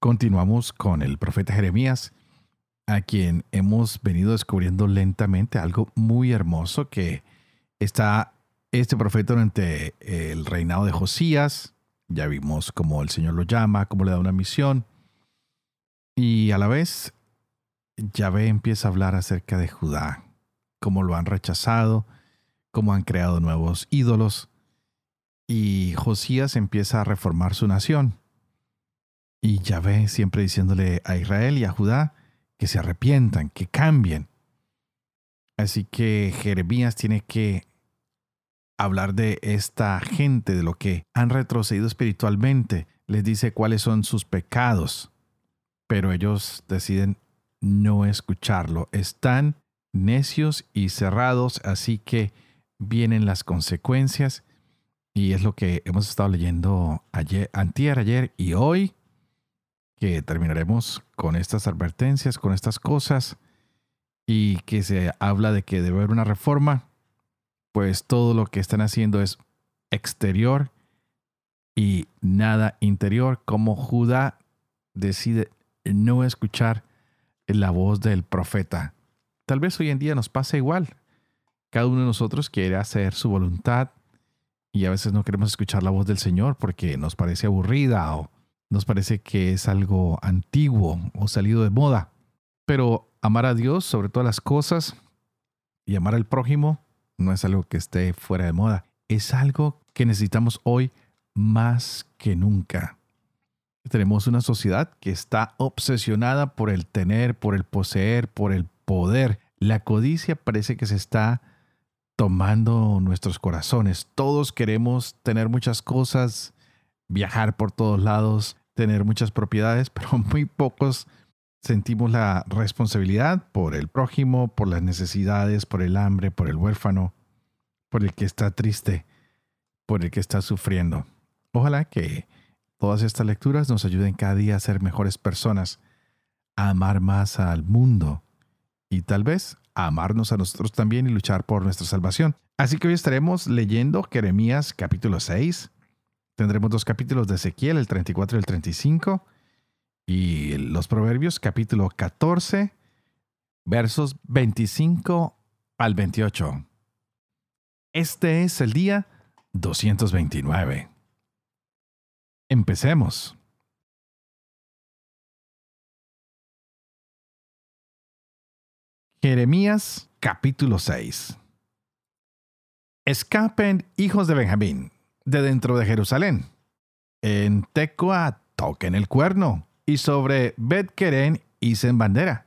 Continuamos con el profeta Jeremías, a quien hemos venido descubriendo lentamente algo muy hermoso que está este profeta durante el reinado de Josías. Ya vimos cómo el Señor lo llama, cómo le da una misión. Y a la vez, Yahvé empieza a hablar acerca de Judá, cómo lo han rechazado, cómo han creado nuevos ídolos. Y Josías empieza a reformar su nación. Y Yahvé siempre diciéndole a Israel y a Judá que se arrepientan, que cambien. Así que Jeremías tiene que hablar de esta gente, de lo que han retrocedido espiritualmente. Les dice cuáles son sus pecados. Pero ellos deciden no escucharlo. Están necios y cerrados, así que vienen las consecuencias. Y es lo que hemos estado leyendo ayer, antier, ayer y hoy que terminaremos con estas advertencias, con estas cosas, y que se habla de que debe haber una reforma, pues todo lo que están haciendo es exterior y nada interior, como Judá decide no escuchar la voz del profeta. Tal vez hoy en día nos pasa igual. Cada uno de nosotros quiere hacer su voluntad y a veces no queremos escuchar la voz del Señor porque nos parece aburrida o nos parece que es algo antiguo o salido de moda. Pero amar a Dios sobre todas las cosas y amar al prójimo no es algo que esté fuera de moda. Es algo que necesitamos hoy más que nunca. Tenemos una sociedad que está obsesionada por el tener, por el poseer, por el poder. La codicia parece que se está tomando nuestros corazones. Todos queremos tener muchas cosas, viajar por todos lados, tener muchas propiedades, pero muy pocos sentimos la responsabilidad por el prójimo, por las necesidades, por el hambre, por el huérfano, por el que está triste, por el que está sufriendo. Ojalá que todas estas lecturas nos ayuden cada día a ser mejores personas, a amar más al mundo y tal vez a amarnos a nosotros también y luchar por nuestra salvación. Así que hoy estaremos leyendo Jeremías capítulo 6, Tendremos dos capítulos de Ezequiel, el 34 y el 35, y los Proverbios, capítulo 14, versos 25 al 28. Este es el día 229. Empecemos. Jeremías capítulo 6. Escapen hijos de Benjamín de dentro de Jerusalén. En Tecoa toquen el cuerno y sobre Bet Keren hicen bandera.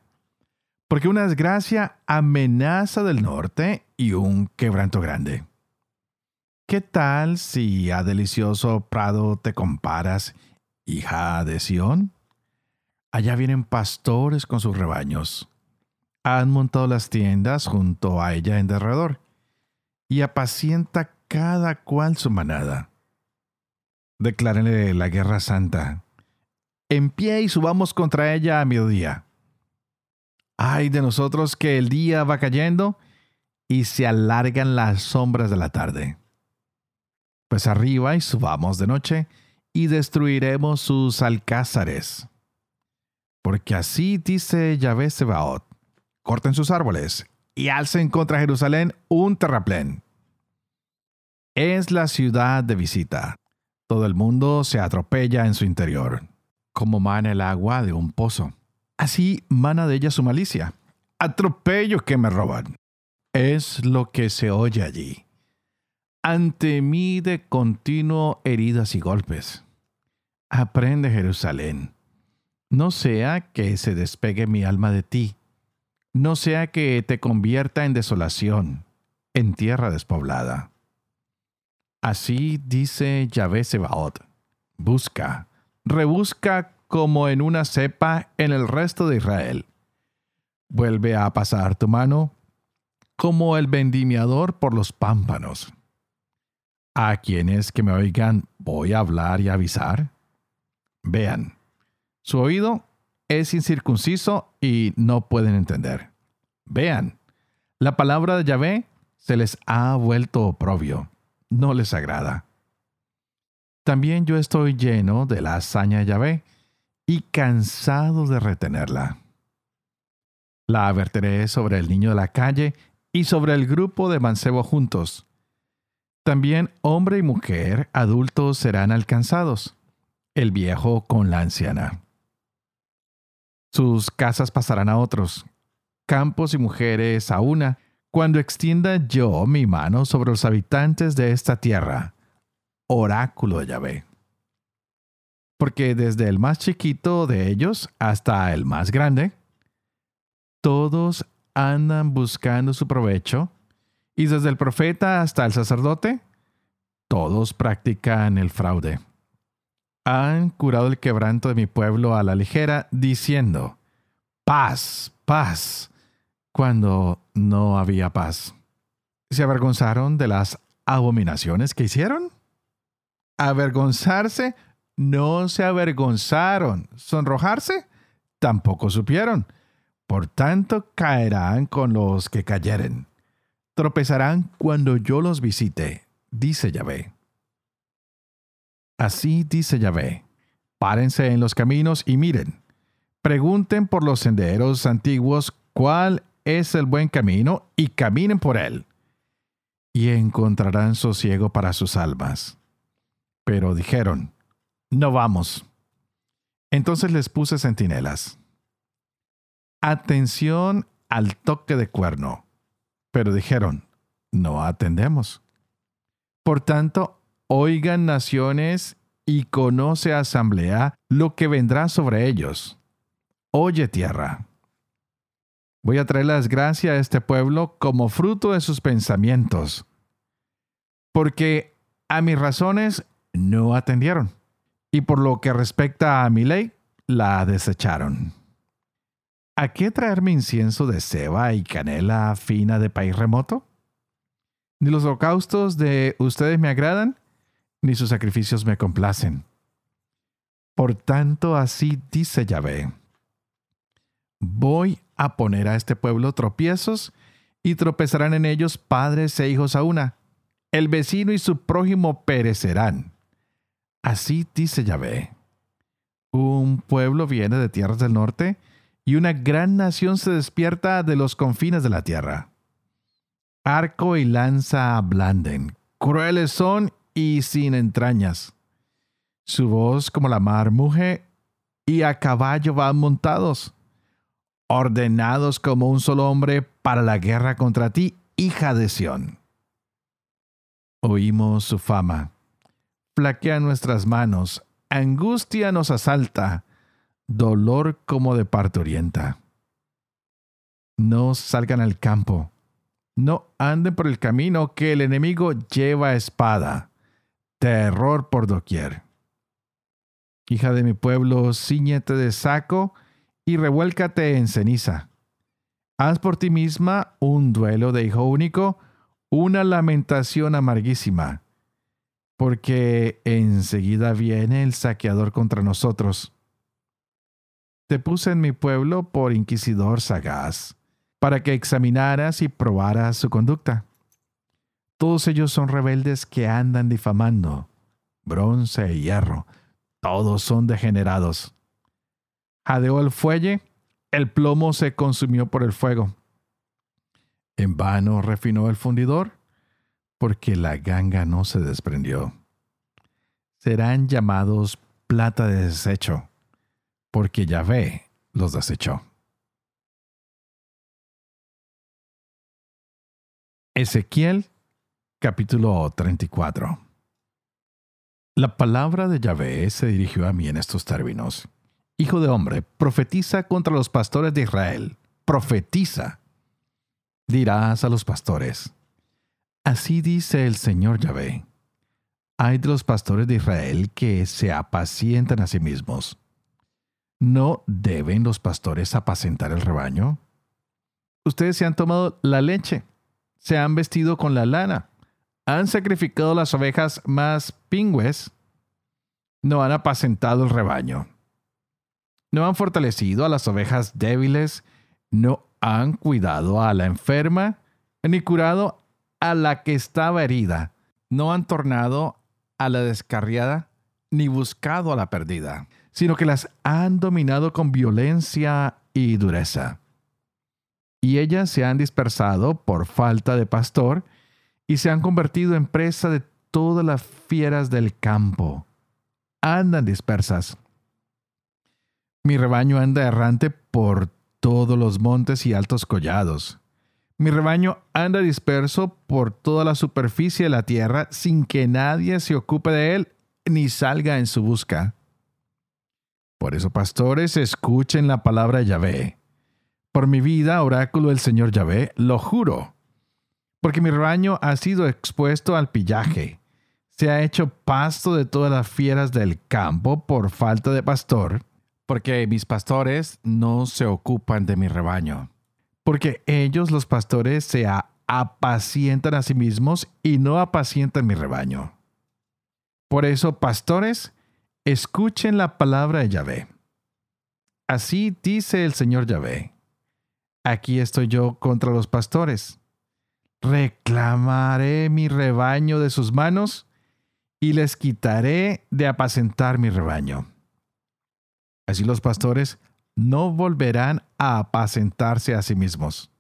Porque una desgracia amenaza del norte y un quebranto grande. ¿Qué tal si a delicioso prado te comparas, hija de Sión? Allá vienen pastores con sus rebaños. Han montado las tiendas junto a ella en derredor y apacienta cada cual su manada. Declárenle la guerra santa. En pie y subamos contra ella a mediodía. Ay de nosotros que el día va cayendo y se alargan las sombras de la tarde. Pues arriba y subamos de noche y destruiremos sus alcázares. Porque así dice Yahvé Sebaot, corten sus árboles y alcen contra Jerusalén un terraplén es la ciudad de visita. Todo el mundo se atropella en su interior, como mana el agua de un pozo. Así mana de ella su malicia. Atropello que me roban. Es lo que se oye allí. Ante mí de continuo heridas y golpes. Aprende Jerusalén. No sea que se despegue mi alma de ti. No sea que te convierta en desolación, en tierra despoblada. Así dice Yahvé Sebaot. Busca, rebusca como en una cepa en el resto de Israel. Vuelve a pasar tu mano como el vendimiador por los pámpanos. A quienes que me oigan voy a hablar y avisar. Vean, su oído es incircunciso y no pueden entender. Vean, la palabra de Yahvé se les ha vuelto oprobio, no les agrada. También yo estoy lleno de la hazaña de Yahvé y cansado de retenerla. La advertiré sobre el niño de la calle y sobre el grupo de mancebo juntos. También hombre y mujer adultos serán alcanzados, el viejo con la anciana. Sus casas pasarán a otros, campos y mujeres a una, cuando extienda yo mi mano sobre los habitantes de esta tierra. Oráculo de Yahvé. Porque desde el más chiquito de ellos hasta el más grande, todos andan buscando su provecho, y desde el profeta hasta el sacerdote, todos practican el fraude han curado el quebranto de mi pueblo a la ligera, diciendo, paz, paz, cuando no había paz. ¿Se avergonzaron de las abominaciones que hicieron? Avergonzarse, no se avergonzaron. Sonrojarse, tampoco supieron. Por tanto, caerán con los que cayeren. Tropezarán cuando yo los visite, dice Yahvé. Así dice Yahvé, párense en los caminos y miren, pregunten por los senderos antiguos cuál es el buen camino y caminen por él, y encontrarán sosiego para sus almas. Pero dijeron, no vamos. Entonces les puse centinelas. Atención al toque de cuerno. Pero dijeron, no atendemos. Por tanto, oigan naciones y conoce asamblea lo que vendrá sobre ellos. Oye tierra. Voy a traerles gracia a este pueblo como fruto de sus pensamientos, porque a mis razones no atendieron, y por lo que respecta a mi ley, la desecharon. ¿A qué traerme incienso de ceba y canela fina de país remoto? ¿Ni los holocaustos de ustedes me agradan? ni sus sacrificios me complacen. Por tanto, así dice Yahvé. Voy a poner a este pueblo tropiezos y tropezarán en ellos padres e hijos a una. El vecino y su prójimo perecerán. Así dice Yahvé. Un pueblo viene de tierras del norte y una gran nación se despierta de los confines de la tierra. Arco y lanza ablanden, crueles son y sin entrañas. Su voz como la mar muge y a caballo van montados, ordenados como un solo hombre para la guerra contra ti, hija de Sión. Oímos su fama, flaquea nuestras manos, angustia nos asalta, dolor como de parturienta. No salgan al campo, no anden por el camino que el enemigo lleva espada terror por doquier. Hija de mi pueblo, ciñete de saco y revuélcate en ceniza. Haz por ti misma un duelo de hijo único, una lamentación amarguísima, porque enseguida viene el saqueador contra nosotros. Te puse en mi pueblo por inquisidor sagaz, para que examinaras y probaras su conducta. Todos ellos son rebeldes que andan difamando. Bronce y hierro, todos son degenerados. Jadeó el fuelle, el plomo se consumió por el fuego. En vano refinó el fundidor, porque la ganga no se desprendió. Serán llamados plata de desecho, porque Yahvé los desechó. Ezequiel Capítulo 34 La palabra de Yahvé se dirigió a mí en estos términos. Hijo de hombre, profetiza contra los pastores de Israel. Profetiza. Dirás a los pastores. Así dice el Señor Yahvé. Hay de los pastores de Israel que se apacientan a sí mismos. ¿No deben los pastores apacentar el rebaño? Ustedes se han tomado la leche, se han vestido con la lana, han sacrificado las ovejas más pingües, no han apacentado el rebaño, no han fortalecido a las ovejas débiles, no han cuidado a la enferma, ni curado a la que estaba herida, no han tornado a la descarriada, ni buscado a la perdida, sino que las han dominado con violencia y dureza. Y ellas se han dispersado por falta de pastor, y se han convertido en presa de todas las fieras del campo. Andan dispersas. Mi rebaño anda errante por todos los montes y altos collados. Mi rebaño anda disperso por toda la superficie de la tierra sin que nadie se ocupe de él ni salga en su busca. Por eso, pastores, escuchen la palabra de Yahvé. Por mi vida, oráculo del Señor Yahvé, lo juro. Porque mi rebaño ha sido expuesto al pillaje. Se ha hecho pasto de todas las fieras del campo por falta de pastor porque mis pastores no se ocupan de mi rebaño. Porque ellos, los pastores, se apacientan a sí mismos y no apacientan mi rebaño. Por eso, pastores, escuchen la palabra de Yahvé. Así dice el Señor Yahvé. Aquí estoy yo contra los pastores. Reclamaré mi rebaño de sus manos y les quitaré de apacentar mi rebaño. Así los pastores no volverán a apacentarse a sí mismos.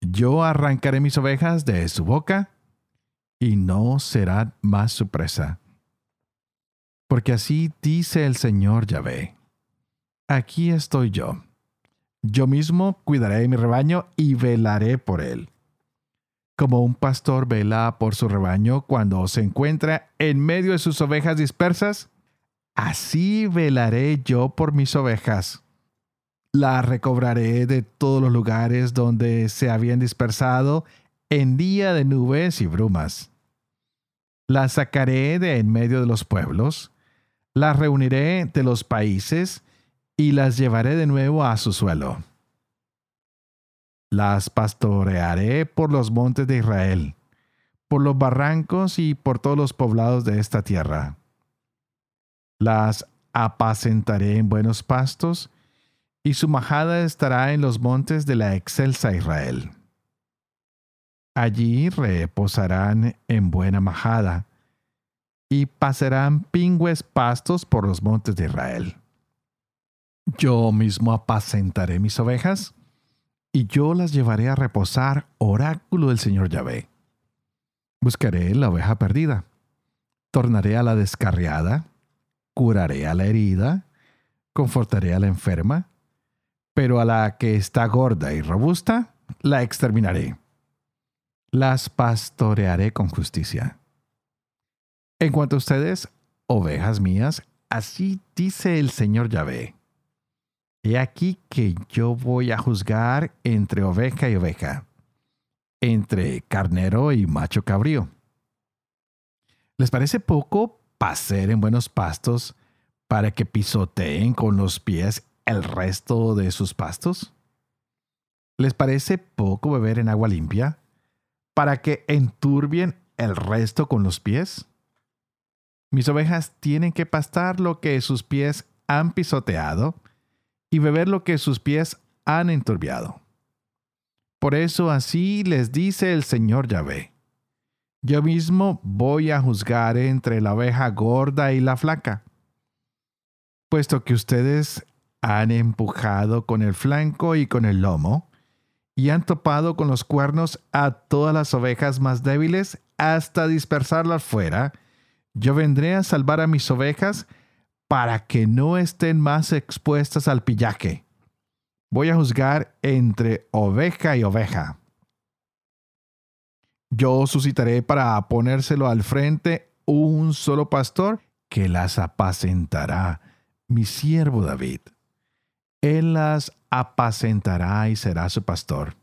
Yo arrancaré mis ovejas de su boca y no serán más su presa. Porque así dice el Señor Yahvé. Aquí estoy yo. Yo mismo cuidaré de mi rebaño y velaré por él. Como un pastor vela por su rebaño cuando se encuentra en medio de sus ovejas dispersas, Así velaré yo por mis ovejas. La recobraré de todos los lugares donde se habían dispersado en día de nubes y brumas. La sacaré de en medio de los pueblos, las reuniré de los países y las llevaré de nuevo a su suelo. Las pastorearé por los montes de Israel, por los barrancos y por todos los poblados de esta tierra las apacentaré en buenos pastos, y su majada estará en los montes de la excelsa Israel. Allí reposarán en buena majada, y pasarán pingües pastos por los montes de Israel. Yo mismo apacentaré mis ovejas, y yo las llevaré a reposar, oráculo del Señor Yahvé. Buscaré la oveja perdida, tornaré a la descarriada, curaré a la herida, confortaré a la enferma, pero a la que está gorda y robusta, la exterminaré. Las pastorearé con justicia. En cuanto a ustedes, ovejas mías, así dice el Señor Yahvé. He aquí que yo voy a juzgar entre oveja y oveja, entre carnero y macho cabrío. ¿Les parece poco pacer en buenos pastos para que pisoteen con los pies el resto de sus pastos? ¿Les parece poco beber en agua limpia para que enturbien el resto con los pies? Mis ovejas tienen que pastar lo que sus pies han pisoteado y beber lo que sus pies han enturbiado. Por eso así les dice el Señor Yahvé. Yo mismo voy a juzgar entre la oveja gorda y la flaca, puesto que ustedes han empujado con el flanco y con el lomo, y han topado con los cuernos a todas las ovejas más débiles hasta dispersarlas fuera, yo vendré a salvar a mis ovejas para que no estén más expuestas al pillaje. Voy a juzgar entre oveja y oveja. Yo suscitaré para ponérselo al frente un solo pastor que las apacentará, mi siervo David. Él las apacentará y será su pastor.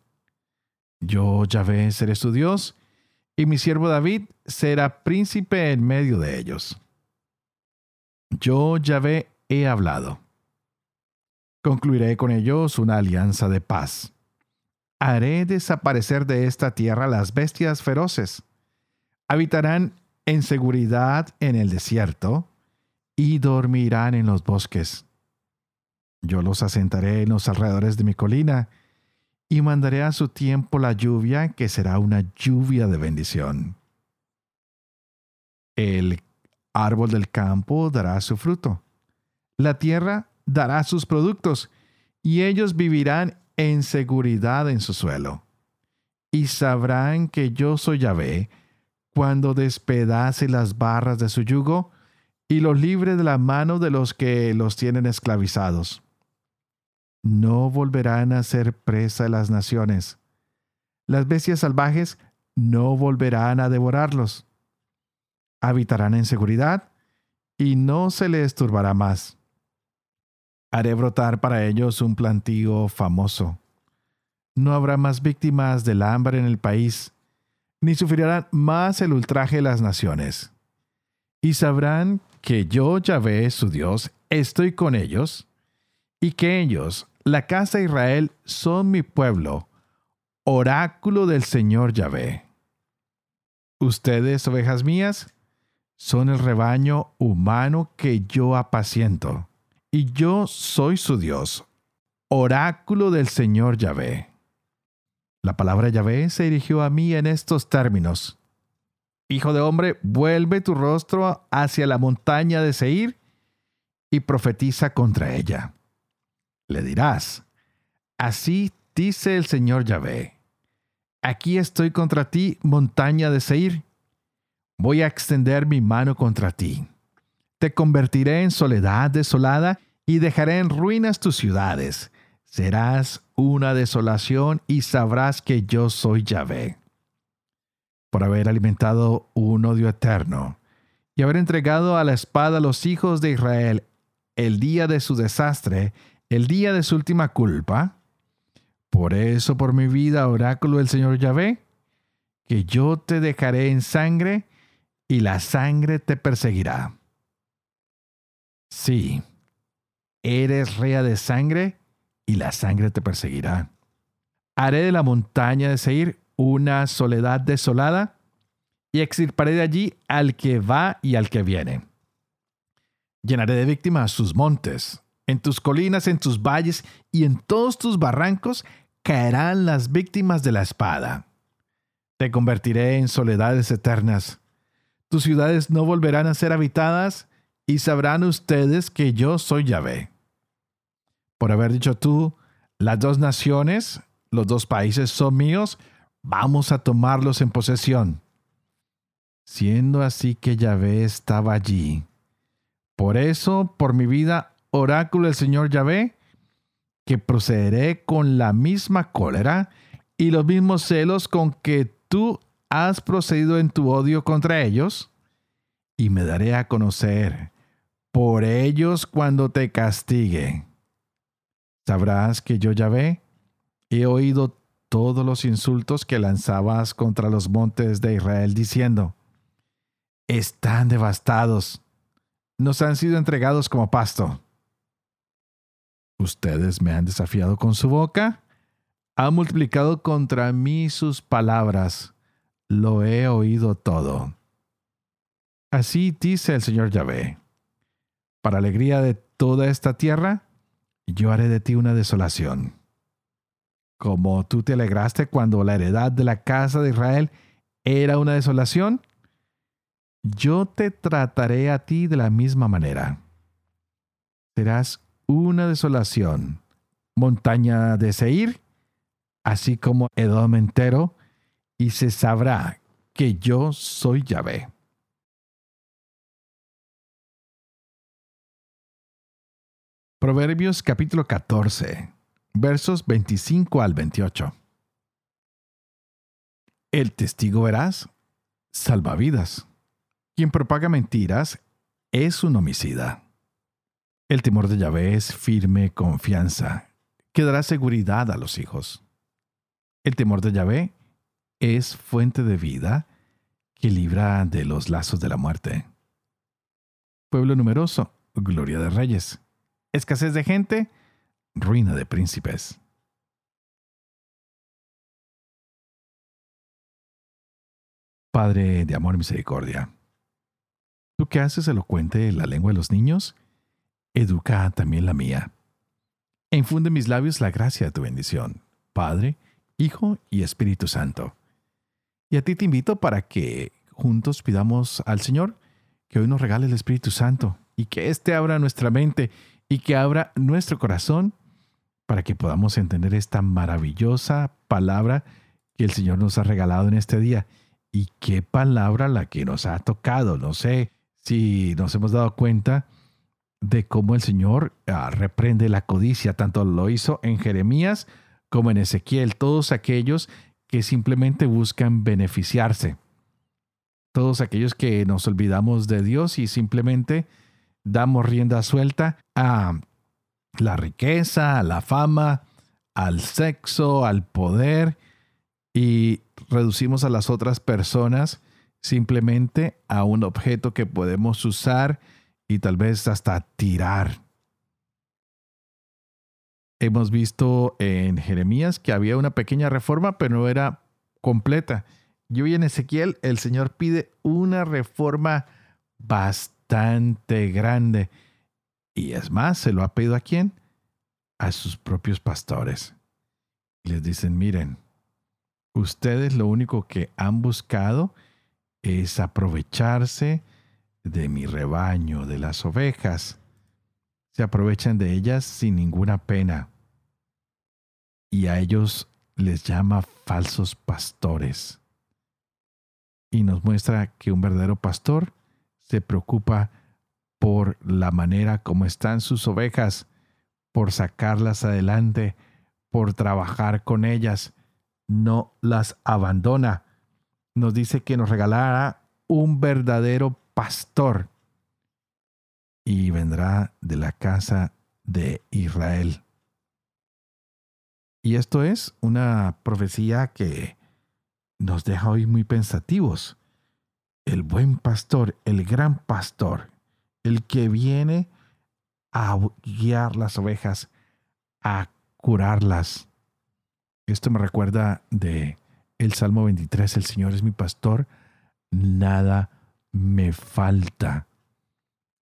Yo, Yahvé, seré su Dios, y mi siervo David será príncipe en medio de ellos. Yo, Yahvé, he hablado. Concluiré con ellos una alianza de paz. Haré desaparecer de esta tierra las bestias feroces. Habitarán en seguridad en el desierto y dormirán en los bosques. Yo los asentaré en los alrededores de mi colina y mandaré a su tiempo la lluvia, que será una lluvia de bendición. El árbol del campo dará su fruto. La tierra dará sus productos, y ellos vivirán en seguridad en su suelo. Y sabrán que yo soy Yahvé cuando despedace las barras de su yugo y los libre de la mano de los que los tienen esclavizados no volverán a ser presa de las naciones. Las bestias salvajes no volverán a devorarlos. Habitarán en seguridad y no se les turbará más. Haré brotar para ellos un plantío famoso. No habrá más víctimas del hambre en el país, ni sufrirán más el ultraje de las naciones. Y sabrán que yo, Yahvé, su Dios, estoy con ellos, y que ellos la casa de Israel son mi pueblo, oráculo del Señor Yahvé. Ustedes, ovejas mías, son el rebaño humano que yo apaciento, y yo soy su Dios, oráculo del Señor Yahvé. La palabra Yahvé se dirigió a mí en estos términos. Hijo de hombre, vuelve tu rostro hacia la montaña de Seir y profetiza contra ella le dirás, Así dice el Señor Yahvé, aquí estoy contra ti, montaña de Seir. Voy a extender mi mano contra ti. Te convertiré en soledad desolada y dejaré en ruinas tus ciudades. Serás una desolación y sabrás que yo soy Yahvé. Por haber alimentado un odio eterno y haber entregado a la espada a los hijos de Israel el día de su desastre el día de su última culpa. Por eso, por mi vida, oráculo del Señor Yahvé, que yo te dejaré en sangre y la sangre te perseguirá. Sí, eres rea de sangre y la sangre te perseguirá. Haré de la montaña de Seir una soledad desolada y extirparé de allí al que va y al que viene. Llenaré de víctimas sus montes en tus colinas, en tus valles y en todos tus barrancos caerán las víctimas de la espada. Te convertiré en soledades eternas. Tus ciudades no volverán a ser habitadas y sabrán ustedes que yo soy Yahvé. Por haber dicho tú, las dos naciones, los dos países son míos, vamos a tomarlos en posesión. Siendo así que Yahvé estaba allí. Por eso, por mi vida, oráculo del Señor Yahvé, que procederé con la misma cólera y los mismos celos con que tú has procedido en tu odio contra ellos, y me daré a conocer por ellos cuando te castigue. Sabrás que yo Yahvé he oído todos los insultos que lanzabas contra los montes de Israel diciendo, están devastados, nos han sido entregados como pasto. Ustedes me han desafiado con su boca, ha multiplicado contra mí sus palabras, lo he oído todo. Así dice el Señor Yahvé, para alegría de toda esta tierra, yo haré de ti una desolación. Como tú te alegraste cuando la heredad de la casa de Israel era una desolación, yo te trataré a ti de la misma manera. Serás una desolación, montaña de Seir, así como Edom entero, y se sabrá que yo soy Yahvé. Proverbios capítulo 14, versos 25 al 28. El testigo verás, salvavidas. Quien propaga mentiras es un homicida. El temor de Yahvé es firme confianza, que dará seguridad a los hijos. El temor de Yahvé es fuente de vida que libra de los lazos de la muerte. Pueblo numeroso, gloria de reyes. Escasez de gente, ruina de príncipes. Padre de amor y misericordia, tú que haces elocuente la lengua de los niños, educa también la mía. E infunde en mis labios la gracia de tu bendición, Padre, Hijo y Espíritu Santo. Y a ti te invito para que juntos pidamos al Señor que hoy nos regale el Espíritu Santo y que éste abra nuestra mente y que abra nuestro corazón para que podamos entender esta maravillosa palabra que el Señor nos ha regalado en este día. Y qué palabra la que nos ha tocado. No sé si nos hemos dado cuenta de cómo el Señor ah, reprende la codicia. Tanto lo hizo en Jeremías como en Ezequiel. Todos aquellos que simplemente buscan beneficiarse. Todos aquellos que nos olvidamos de Dios y simplemente damos rienda suelta a la riqueza, a la fama, al sexo, al poder y reducimos a las otras personas simplemente a un objeto que podemos usar y tal vez hasta tirar. Hemos visto en Jeremías que había una pequeña reforma, pero no era completa. Y hoy en Ezequiel el Señor pide una reforma bastante grande. Y es más, se lo ha pedido a quién? A sus propios pastores. Les dicen, miren, ustedes lo único que han buscado es aprovecharse de mi rebaño, de las ovejas. Se aprovechan de ellas sin ninguna pena. Y a ellos les llama falsos pastores. Y nos muestra que un verdadero pastor se preocupa por la manera como están sus ovejas, por sacarlas adelante, por trabajar con ellas, no las abandona. Nos dice que nos regalará un verdadero pastor y vendrá de la casa de Israel. Y esto es una profecía que nos deja hoy muy pensativos. El buen pastor, el gran pastor, el que viene a guiar las ovejas, a curarlas, esto me recuerda de el Salmo 23, el Señor es mi pastor, nada me falta.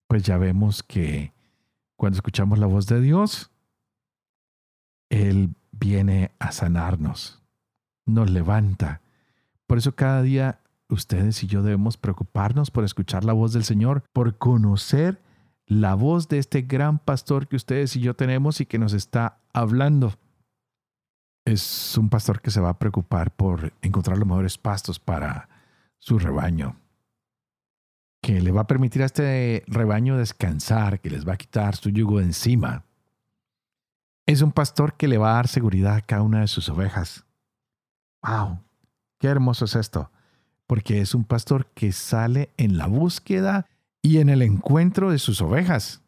Pues ya vemos que cuando escuchamos la voz de Dios, Él viene a sanarnos, nos levanta. Por eso cada día ustedes y yo debemos preocuparnos por escuchar la voz del Señor, por conocer la voz de este gran pastor que ustedes y yo tenemos y que nos está hablando es un pastor que se va a preocupar por encontrar los mejores pastos para su rebaño, que le va a permitir a este rebaño descansar, que les va a quitar su yugo de encima. Es un pastor que le va a dar seguridad a cada una de sus ovejas. ¡Wow! ¡Qué hermoso es esto! Porque es un pastor que sale en la búsqueda y en el encuentro de sus ovejas.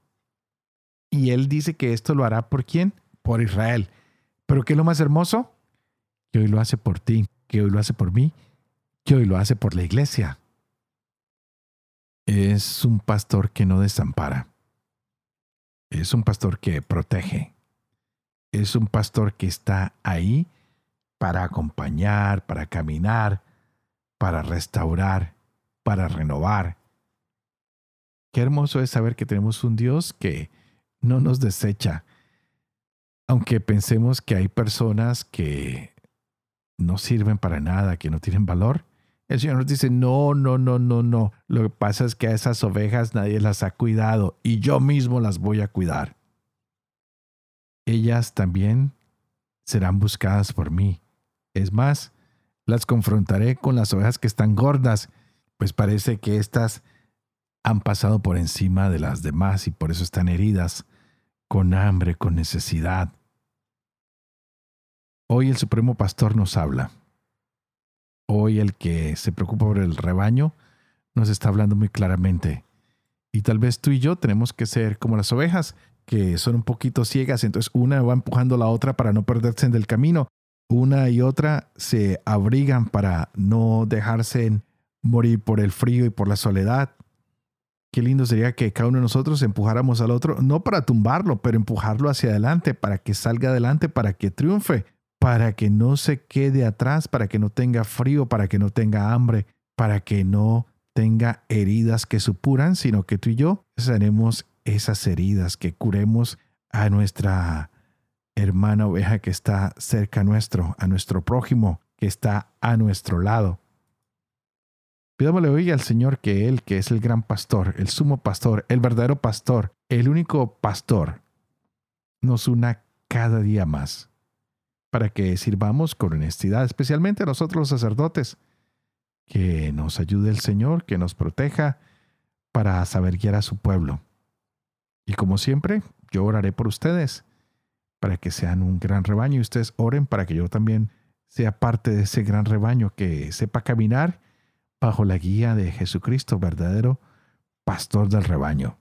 Y él dice que esto lo hará por quién? Por Israel pero ¿qué es lo más hermoso? Que hoy lo hace por ti, que hoy lo hace por mí, que hoy lo hace por la iglesia. Es un pastor que no desampara. Es un pastor que protege. Es un pastor que está ahí para acompañar, para caminar, para restaurar, para renovar. Qué hermoso es saber que tenemos un Dios que no nos desecha, aunque pensemos que hay personas que no sirven para nada, que no tienen valor, el Señor nos dice, no, no, no, no, no. Lo que pasa es que a esas ovejas nadie las ha cuidado y yo mismo las voy a cuidar. Ellas también serán buscadas por mí. Es más, las confrontaré con las ovejas que están gordas, pues parece que éstas han pasado por encima de las demás y por eso están heridas, con hambre, con necesidad. Hoy el Supremo Pastor nos habla. Hoy el que se preocupa por el rebaño nos está hablando muy claramente. Y tal vez tú y yo tenemos que ser como las ovejas, que son un poquito ciegas, entonces una va empujando a la otra para no perderse en el camino. Una y otra se abrigan para no dejarse morir por el frío y por la soledad. Qué lindo sería que cada uno de nosotros empujáramos al otro, no para tumbarlo, pero empujarlo hacia adelante, para que salga adelante, para que triunfe, para que no se quede atrás, para que no tenga frío, para que no tenga hambre, para que no tenga heridas que supuran, sino que tú y yo seremos esas heridas, que curemos a nuestra hermana oveja que está cerca nuestro, a nuestro prójimo que está a nuestro lado. Pidámosle hoy al Señor que Él, que es el gran pastor, el sumo pastor, el verdadero pastor, el único pastor, nos una cada día más para que sirvamos con honestidad, especialmente nosotros los sacerdotes, que nos ayude el Señor, que nos proteja para saber guiar a su pueblo. Y como siempre, yo oraré por ustedes, para que sean un gran rebaño y ustedes oren para que yo también sea parte de ese gran rebaño que sepa caminar bajo la guía de Jesucristo, verdadero pastor del rebaño.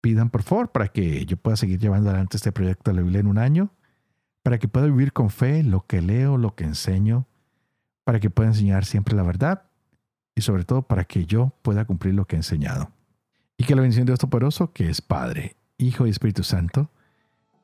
Pidan por favor para que yo pueda seguir llevando adelante este proyecto de la Biblia en un año, para que pueda vivir con fe lo que leo, lo que enseño, para que pueda enseñar siempre la verdad y sobre todo para que yo pueda cumplir lo que he enseñado. Y que la bendición de Dios Todopoderoso, que es Padre, Hijo y Espíritu Santo,